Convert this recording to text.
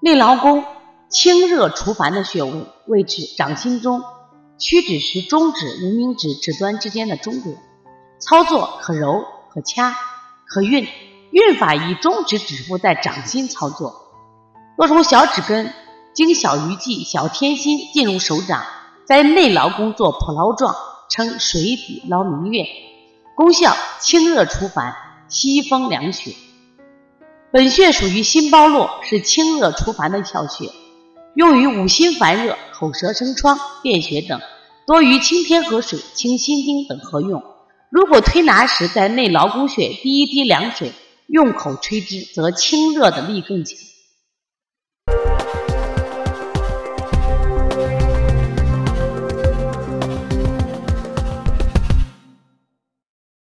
内劳宫清热除烦的穴位，位置掌心中，屈指时中指、无名指指端之间的中点。操作可揉、可掐、可运。运法以中指指腹在掌心操作。若从小指根经小鱼际、小天心进入手掌，在内劳宫做普捞状，称水底捞明月。功效清热除烦、息风凉血。本穴属于心包络，是清热除烦的窍穴，用于五心烦热、口舌生疮、便血等，多于清天河水、清心经等合用。如果推拿时在内劳宫穴滴一滴凉水，用口吹之，则清热的力更强。